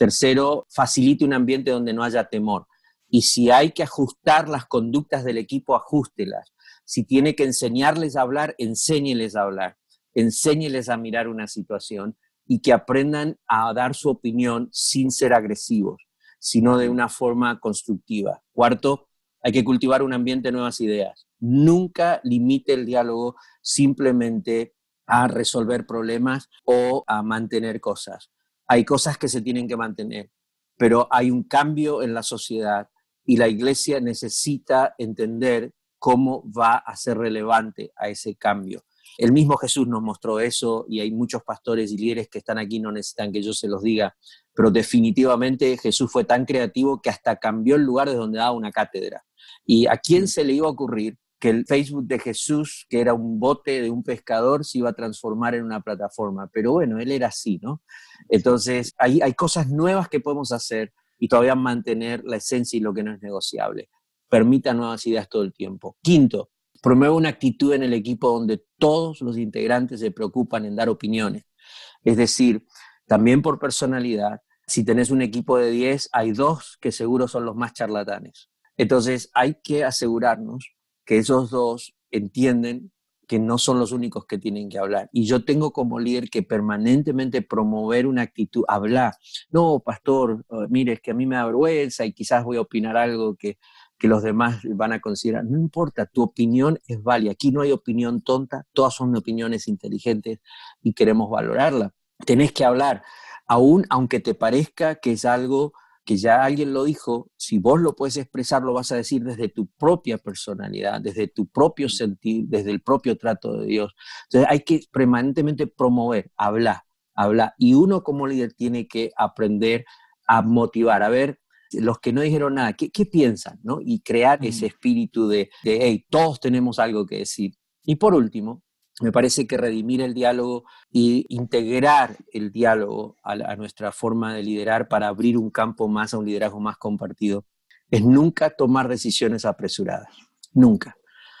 Tercero, facilite un ambiente donde no haya temor. Y si hay que ajustar las conductas del equipo, ajustelas. Si tiene que enseñarles a hablar, enséñeles a hablar. Enséñeles a mirar una situación y que aprendan a dar su opinión sin ser agresivos, sino de una forma constructiva. Cuarto, hay que cultivar un ambiente de nuevas ideas. Nunca limite el diálogo simplemente a resolver problemas o a mantener cosas hay cosas que se tienen que mantener, pero hay un cambio en la sociedad y la iglesia necesita entender cómo va a ser relevante a ese cambio. El mismo Jesús nos mostró eso y hay muchos pastores y líderes que están aquí, no necesitan que yo se los diga, pero definitivamente Jesús fue tan creativo que hasta cambió el lugar de donde daba una cátedra. ¿Y a quién se le iba a ocurrir que el Facebook de Jesús, que era un bote de un pescador, se iba a transformar en una plataforma. Pero bueno, él era así, ¿no? Entonces, hay, hay cosas nuevas que podemos hacer y todavía mantener la esencia y lo que no es negociable. Permita nuevas ideas todo el tiempo. Quinto, promueve una actitud en el equipo donde todos los integrantes se preocupan en dar opiniones. Es decir, también por personalidad, si tenés un equipo de 10, hay dos que seguro son los más charlatanes. Entonces, hay que asegurarnos que esos dos entienden que no son los únicos que tienen que hablar. Y yo tengo como líder que permanentemente promover una actitud, hablar. No, pastor, eh, mire, es que a mí me da vergüenza y quizás voy a opinar algo que, que los demás van a considerar. No importa, tu opinión es válida. Aquí no hay opinión tonta, todas son opiniones inteligentes y queremos valorarla. Tenés que hablar, aún aunque te parezca que es algo que ya alguien lo dijo, si vos lo puedes expresar, lo vas a decir desde tu propia personalidad, desde tu propio sentir, desde el propio trato de Dios. Entonces hay que permanentemente promover, hablar, hablar. Y uno como líder tiene que aprender a motivar, a ver los que no dijeron nada, ¿qué, piensan? ¿no? Y crear ese espíritu de, de, hey, todos tenemos algo que decir. Y por último, me parece que redimir el diálogo e integrar el diálogo a, nuestra forma de liderar para abrir un campo más a un liderazgo más compartido es nunca tomar decisiones apresuradas, nunca.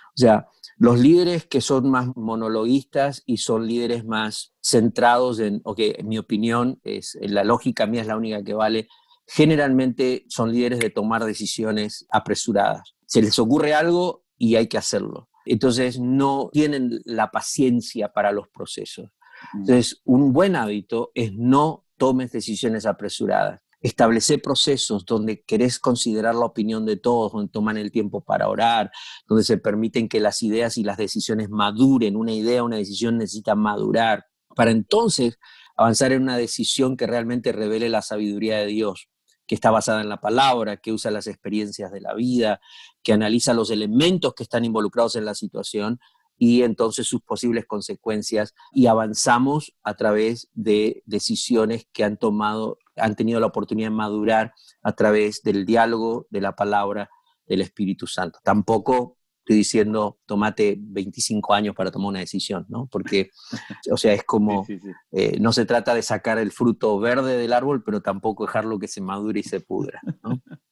O sea, los líderes que son más monologuistas y son líderes más centrados en, ok, en mi opinión, es, la lógica mía es la única que vale, generalmente son líderes de tomar decisiones apresuradas. Se les ocurre algo y hay que hacerlo. Entonces no tienen la paciencia para los procesos. Entonces, un buen hábito es no tomes decisiones apresuradas. Establecer procesos donde querés considerar la opinión de todos, donde toman el tiempo para orar, donde se permiten que las ideas y las decisiones maduren. Una idea, una decisión necesita madurar para entonces avanzar en una decisión que realmente revele la sabiduría de Dios que está basada en la palabra, que usa las experiencias de la vida, que analiza los elementos que están involucrados en la situación y entonces sus posibles consecuencias y avanzamos a través de decisiones que han tomado, han tenido la oportunidad de madurar a través del diálogo, de la palabra del Espíritu Santo. Tampoco estoy diciendo, tomate 25 años para tomar una decisión, ¿no? Porque, o sea, es (laughs) como, eh, no se trata de sacar el fruto verde del árbol, pero tampoco dejarlo que se madure y se pudra, ¿no? (laughs)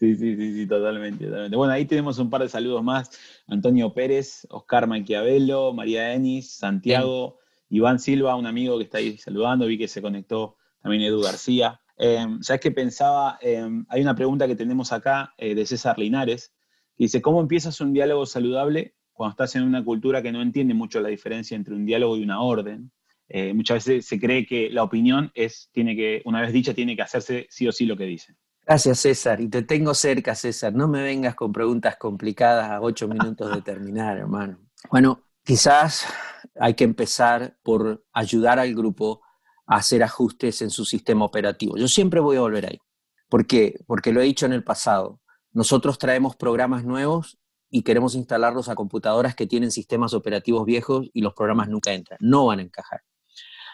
Sí, sí, sí, sí, totalmente, totalmente. Bueno, ahí tenemos un par de saludos más. Antonio Pérez, Oscar Maquiavelo, María Denis, Santiago, Iván Silva, un amigo que está ahí saludando, vi que se conectó también Edu García. Eh, ¿Sabes qué pensaba? Em, hay una pregunta que tenemos acá eh, de César Linares, dice, ¿cómo empiezas un diálogo saludable cuando estás en una cultura que no entiende mucho la diferencia entre un diálogo y una orden? Eh, muchas veces se cree que la opinión es, tiene que, una vez dicha, tiene que hacerse sí o sí lo que dice. Gracias, César. Y te tengo cerca, César. No me vengas con preguntas complicadas a ocho minutos de terminar, (laughs) hermano. Bueno, quizás hay que empezar por ayudar al grupo a hacer ajustes en su sistema operativo. Yo siempre voy a volver ahí. ¿Por qué? Porque lo he dicho en el pasado. Nosotros traemos programas nuevos y queremos instalarlos a computadoras que tienen sistemas operativos viejos y los programas nunca entran, no van a encajar.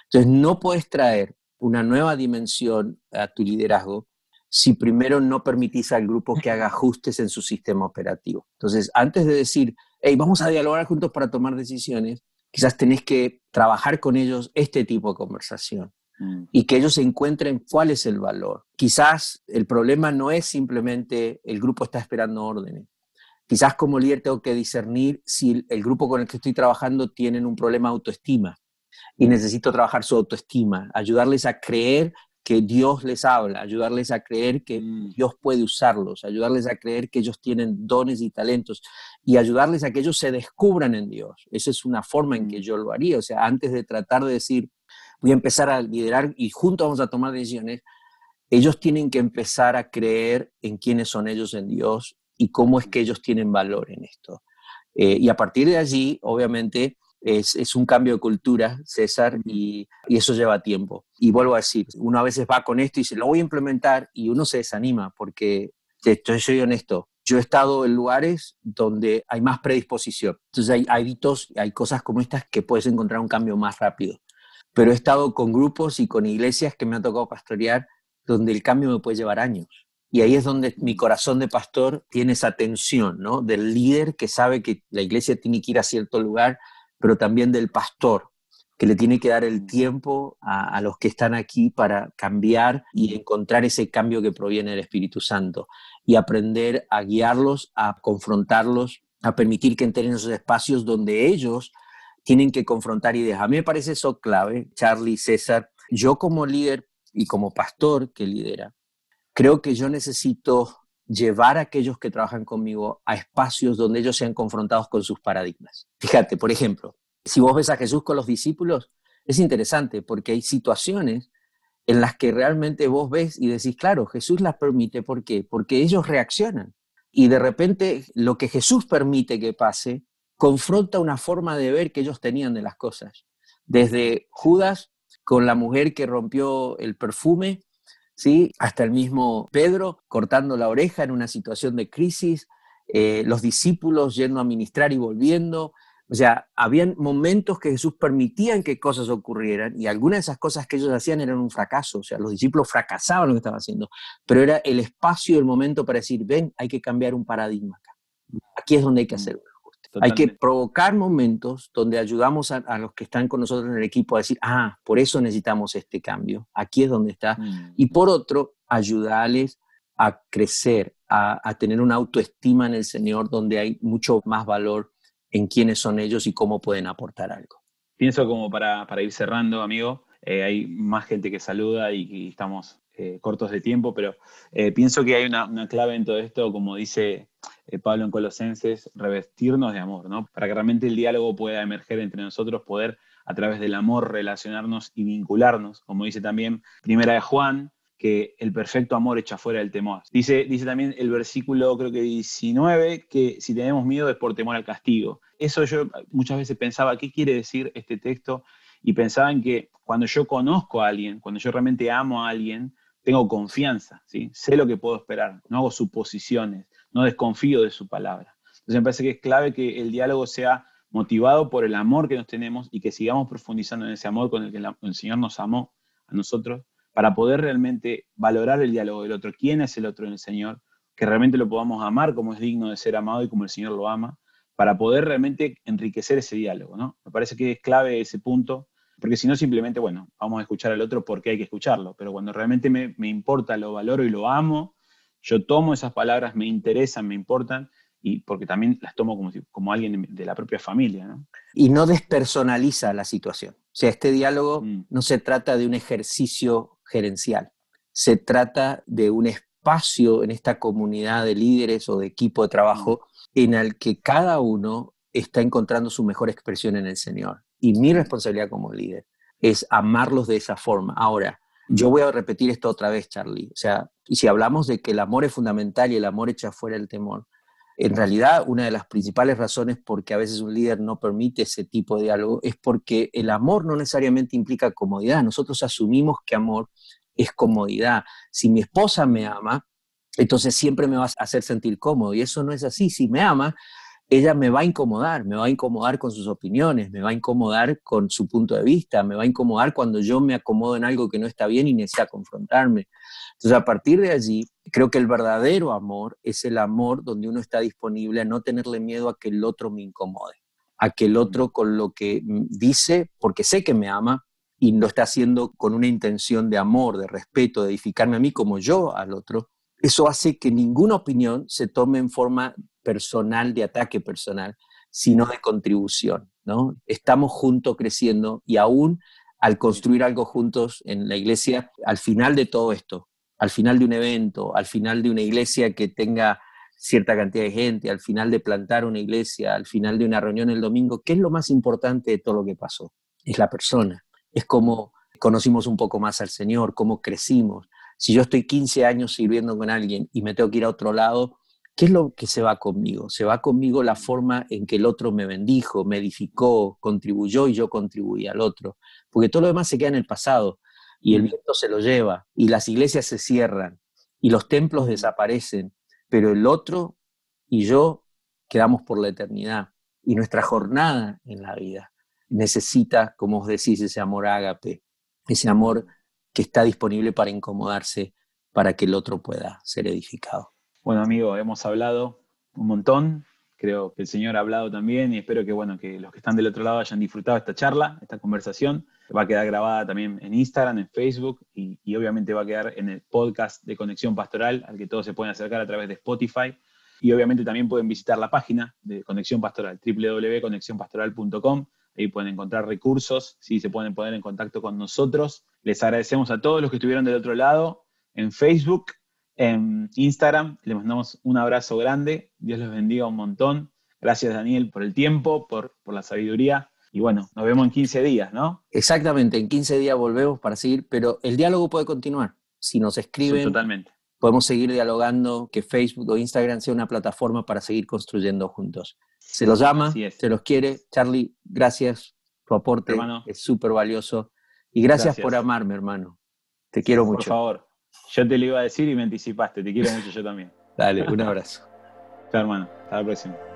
Entonces, no puedes traer una nueva dimensión a tu liderazgo si primero no permitís al grupo que haga ajustes en su sistema operativo. Entonces, antes de decir, hey, vamos a dialogar juntos para tomar decisiones, quizás tenés que trabajar con ellos este tipo de conversación. Mm. y que ellos encuentren cuál es el valor. Quizás el problema no es simplemente el grupo está esperando órdenes. Quizás como líder tengo que discernir si el grupo con el que estoy trabajando tienen un problema de autoestima y necesito trabajar su autoestima, ayudarles a creer que Dios les habla, ayudarles a creer que mm. Dios puede usarlos, ayudarles a creer que ellos tienen dones y talentos y ayudarles a que ellos se descubran en Dios. Esa es una forma en que mm. yo lo haría. O sea, antes de tratar de decir, voy a empezar a liderar y juntos vamos a tomar decisiones, ellos tienen que empezar a creer en quiénes son ellos en Dios y cómo es que ellos tienen valor en esto. Eh, y a partir de allí, obviamente, es, un cambio de cultura, César, y, eso lleva tiempo. Y vuelvo a decir, uno a veces va con esto y dice, lo voy a implementar, y uno se desanima porque, estoy soy honesto, yo he estado en lugares donde hay más predisposición. Entonces hay hábitos, hay cosas como estas que puedes encontrar un cambio más rápido pero he estado con grupos y con iglesias que me ha tocado pastorear donde el cambio me puede llevar años. Y ahí es donde mi corazón de pastor tiene esa tensión, ¿no? Del líder que sabe que la iglesia tiene que ir a cierto lugar, pero también del pastor, que le tiene que dar el tiempo a, a, los que están aquí para cambiar y encontrar ese cambio que proviene del Espíritu Santo y aprender a guiarlos, a confrontarlos, a permitir que entren en esos espacios donde ellos tienen que confrontar ideas. A mí me parece eso clave, Charlie, César. Yo como líder y como pastor que lidera, creo que yo necesito llevar a aquellos que trabajan conmigo a espacios donde ellos sean confrontados con sus paradigmas. Fíjate, por ejemplo, si vos ves a Jesús con los discípulos, es interesante porque hay situaciones en las que realmente vos ves y decís, claro, Jesús las permite, ¿por qué? Porque ellos reaccionan. Y de repente lo que Jesús permite que pase confronta una forma de ver que ellos tenían de las cosas. Desde Judas con la mujer que rompió el perfume, ¿sí? hasta el mismo Pedro cortando la oreja en una situación de crisis, eh, los discípulos yendo a ministrar y volviendo. O sea, habían momentos que Jesús permitían que cosas ocurrieran y algunas de esas cosas que ellos hacían eran un fracaso. O sea, los discípulos fracasaban lo que estaban haciendo, pero era el espacio y el momento para decir, ven, hay que cambiar un paradigma acá. Aquí es donde hay que mm. Hay que provocar momentos donde ayudamos a, los que están con nosotros en el equipo a decir, ah, por eso necesitamos este cambio, aquí es donde está. Mm. Y por otro, ayudarles a crecer, a, tener una autoestima en el Señor donde hay mucho más valor en quiénes son ellos y cómo pueden aportar algo. Pienso como para, ir cerrando, amigo, eh, hay más gente que saluda y, estamos eh, cortos de tiempo, pero eh, pienso que hay una, clave en todo esto, como dice Pablo en Colosenses, revestirnos de amor, ¿no? Para que realmente el diálogo pueda emerger entre nosotros, poder a través del amor relacionarnos y vincularnos, como dice también Primera de Juan, que el perfecto amor echa fuera el temor. Dice, dice también el versículo, creo que 19, que si tenemos miedo es por temor al castigo. Eso yo muchas veces pensaba, ¿qué quiere decir este texto? Y pensaba en que cuando yo conozco a alguien, cuando yo realmente amo a alguien, tengo confianza, ¿sí? sé lo que puedo esperar, no hago suposiciones, no desconfío de su palabra. Entonces me parece que es clave que el diálogo sea motivado por el amor que nos tenemos y que sigamos profundizando en ese amor con el que el Señor nos amó a nosotros para poder realmente valorar el diálogo del otro, quién es el otro en el Señor, que realmente lo podamos amar como es digno de ser amado y como el Señor lo ama, para poder realmente enriquecer ese diálogo, ¿no? Me parece que es clave ese punto, porque si no simplemente, bueno, vamos a escuchar al otro porque hay que escucharlo, pero cuando realmente me, me importa, lo valoro y lo amo, yo tomo esas palabras, me interesan, me importan, y porque también las tomo como, como alguien de la propia familia. ¿no? Y no despersonaliza la situación. O sea, este diálogo mm. no se trata de un ejercicio gerencial, se trata de un espacio en esta comunidad de líderes o de equipo de trabajo mm. en el que cada uno está encontrando su mejor expresión en el Señor. Y mi responsabilidad como líder es amarlos de esa forma. Ahora, yo voy a repetir esto otra vez, Charlie. O sea, si hablamos de que el amor es fundamental y el amor echa fuera el temor, en realidad, una de las principales razones por que a veces un líder no permite ese tipo de diálogo es porque el amor no necesariamente implica comodidad. Nosotros asumimos que amor es comodidad. Si mi esposa me ama, entonces siempre me va a hacer sentir cómodo. Y eso no es así. Si me ama, ella me va a incomodar, me va a incomodar con sus opiniones, me va a incomodar con su punto de vista, me va a incomodar cuando yo me acomodo en algo que no está bien y necesita confrontarme. Entonces, a partir de allí, creo que el verdadero amor es el amor donde uno está disponible a no tenerle miedo a que el otro me incomode, a que el otro con lo que dice, porque sé que me ama y lo está haciendo con una intención de amor, de respeto, de edificarme a mí como yo al otro, eso hace que ninguna opinión se tome en forma personal, de ataque personal, sino de contribución. ¿no? Estamos juntos creciendo y aún al construir algo juntos en la iglesia, al final de todo esto, al final de un evento, al final de una iglesia que tenga cierta cantidad de gente, al final de plantar una iglesia, al final de una reunión el domingo, ¿qué es lo más importante de todo lo que pasó? Es la persona, es cómo conocimos un poco más al Señor, cómo crecimos. Si yo estoy 15 años sirviendo con alguien y me tengo que ir a otro lado, ¿qué es lo que se va conmigo? Se va conmigo la forma en que el otro me bendijo, me edificó, contribuyó y yo contribuí al otro. Porque todo lo demás se queda en el pasado y el viento se lo lleva, y las iglesias se cierran, y los templos desaparecen, pero el otro y yo quedamos por la eternidad. Y nuestra jornada en la vida necesita, como os decís, ese amor ágape, ese amor que está disponible para incomodarse, para que el otro pueda ser edificado. Bueno, amigo, hemos hablado un montón. Creo que el Señor ha hablado también y espero que, bueno, que los que están del otro lado hayan disfrutado esta charla, esta conversación. Va a quedar grabada también en Instagram, en Facebook y, obviamente va a quedar en el podcast de Conexión Pastoral, al que todos se pueden acercar a través de Spotify. Y obviamente también pueden visitar la página de Conexión Pastoral, www.conexionpastoral.com. Ahí pueden encontrar recursos, si se pueden poner en contacto con nosotros. Les agradecemos a todos los que estuvieron del otro lado en Facebook, en Instagram. Les mandamos un abrazo grande. Dios los bendiga un montón. Gracias, Daniel, por el tiempo, por, por la sabiduría. Y bueno, nos vemos en 15 días, ¿no? Exactamente, en 15 días volvemos para seguir, pero el diálogo puede continuar. Si nos escriben, totalmente. podemos seguir dialogando, que Facebook o Instagram sea una plataforma para seguir construyendo juntos. Se los llama, se los quiere. Charlie, gracias. Tu aporte hermano. es súper valioso. Y gracias, por amarme, hermano. Te quiero mucho. Por favor. Yo te lo iba a decir y me anticipaste. Te quiero mucho yo también. Dale, un abrazo. (laughs) Chao, hermano. Hasta la próxima.